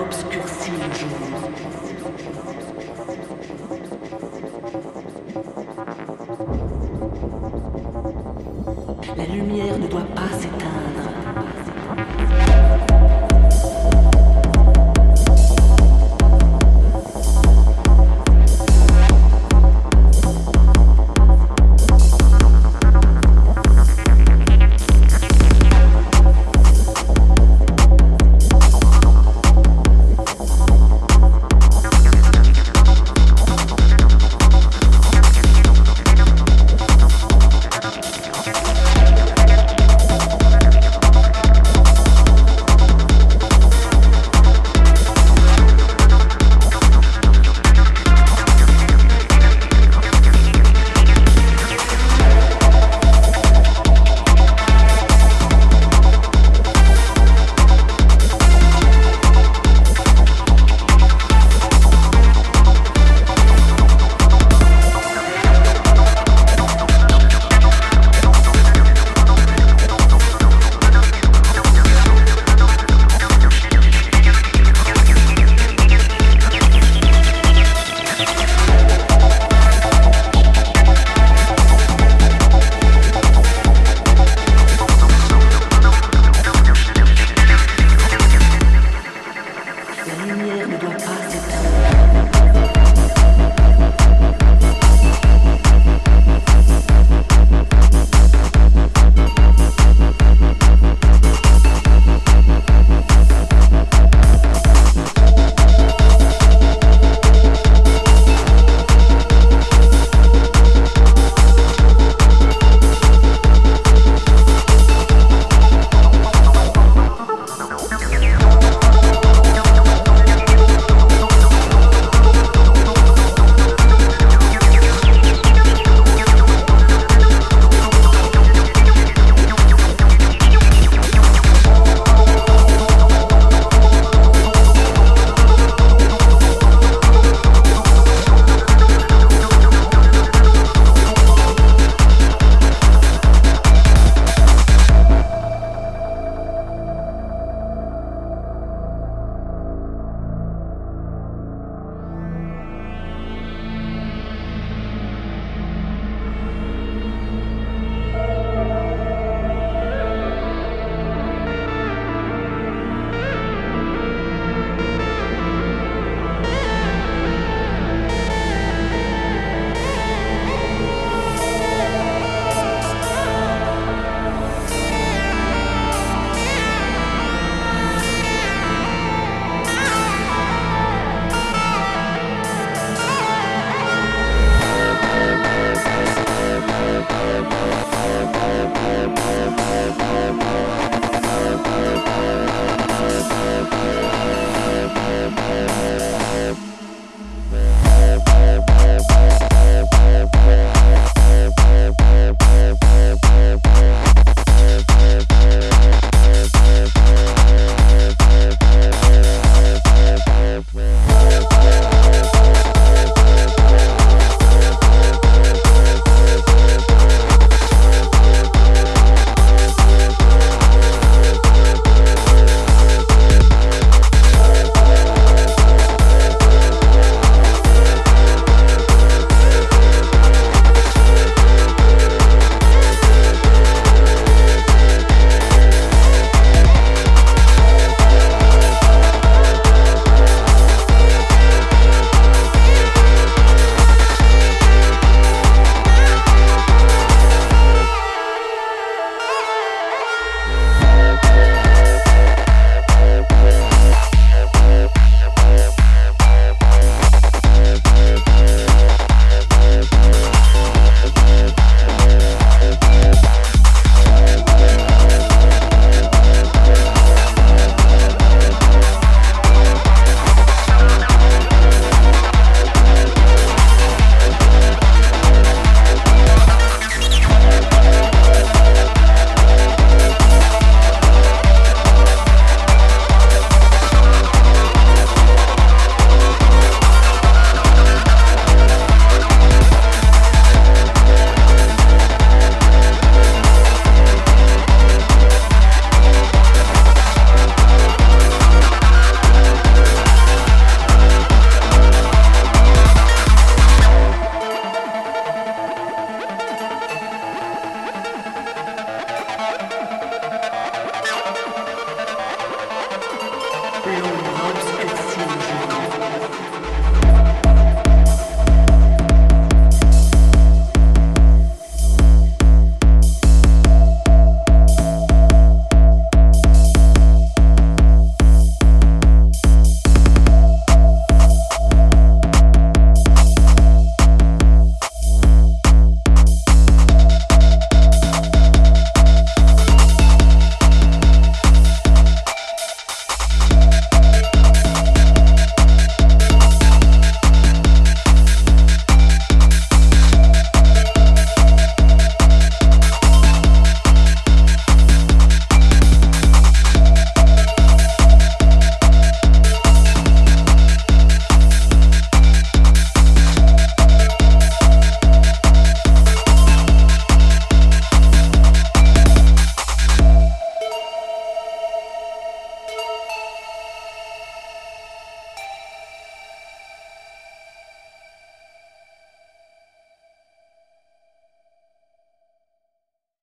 obscurcit le jour. La lumière ne doit pas s'éteindre.